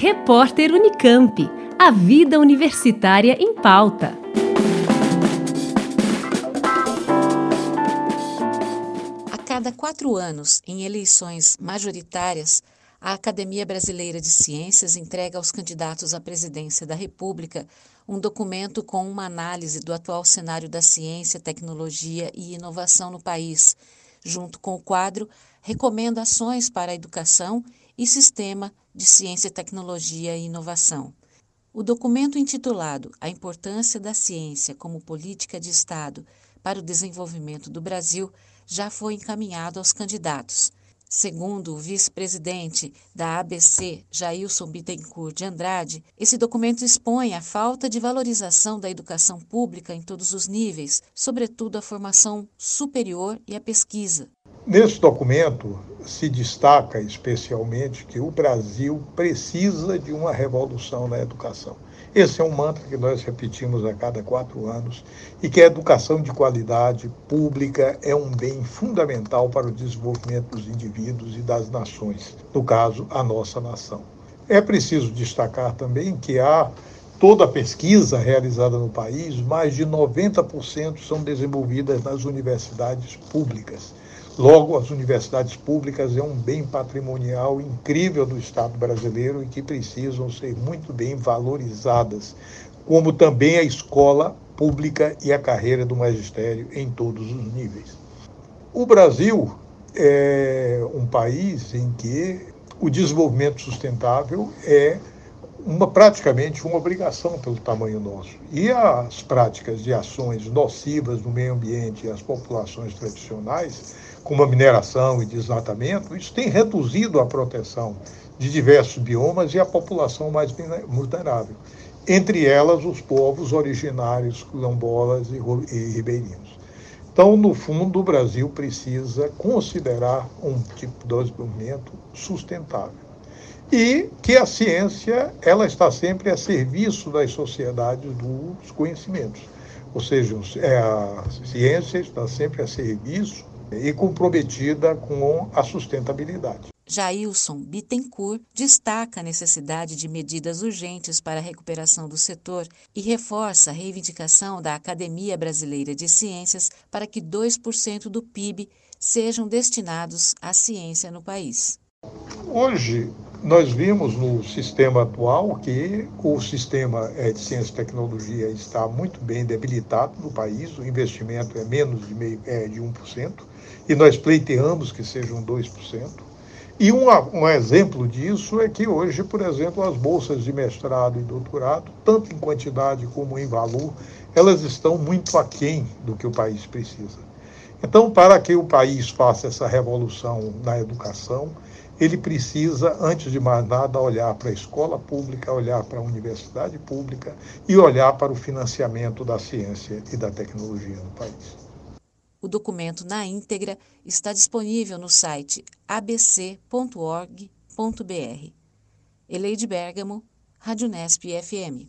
Repórter Unicamp. A vida universitária em pauta. A cada quatro anos, em eleições majoritárias, a Academia Brasileira de Ciências entrega aos candidatos à presidência da República um documento com uma análise do atual cenário da ciência, tecnologia e inovação no país, junto com o quadro Recomenda ações para a educação e sistema de ciência, tecnologia e inovação. O documento intitulado A Importância da Ciência como Política de Estado para o Desenvolvimento do Brasil já foi encaminhado aos candidatos. Segundo o vice-presidente da ABC, Jailson Bittencourt de Andrade, esse documento expõe a falta de valorização da educação pública em todos os níveis, sobretudo a formação superior e a pesquisa. Nesse documento se destaca especialmente que o Brasil precisa de uma revolução na educação. Esse é um mantra que nós repetimos a cada quatro anos e que a educação de qualidade pública é um bem fundamental para o desenvolvimento dos indivíduos e das nações, no caso, a nossa nação. É preciso destacar também que há toda a pesquisa realizada no país, mais de 90% são desenvolvidas nas universidades públicas. Logo, as universidades públicas é um bem patrimonial incrível do Estado brasileiro e que precisam ser muito bem valorizadas, como também a escola pública e a carreira do magistério em todos os níveis. O Brasil é um país em que o desenvolvimento sustentável é uma, praticamente uma obrigação pelo tamanho nosso. E as práticas de ações nocivas no meio ambiente e às populações tradicionais como a mineração e desmatamento, isso tem reduzido a proteção de diversos biomas e a população mais vulnerável, entre elas os povos originários quilombolas e ribeirinhos. Então, no fundo, o Brasil precisa considerar um tipo de desenvolvimento sustentável e que a ciência ela está sempre a serviço das sociedades dos conhecimentos, ou seja, é, a ciência está sempre a serviço e comprometida com a sustentabilidade. Jailson Bittencourt destaca a necessidade de medidas urgentes para a recuperação do setor e reforça a reivindicação da Academia Brasileira de Ciências para que 2% do PIB sejam destinados à ciência no país. Hoje, nós vimos no sistema atual que o sistema eh, de ciência e tecnologia está muito bem debilitado no país, o investimento é menos de, meio, é, de 1%, e nós pleiteamos que sejam 2%. E um, um exemplo disso é que hoje, por exemplo, as bolsas de mestrado e doutorado, tanto em quantidade como em valor, elas estão muito aquém do que o país precisa. Então, para que o país faça essa revolução na educação, ele precisa, antes de mais nada, olhar para a escola pública, olhar para a universidade pública e olhar para o financiamento da ciência e da tecnologia no país. O documento na íntegra está disponível no site abc.org.br. Eleide Bergamo, Rádio Nesp FM.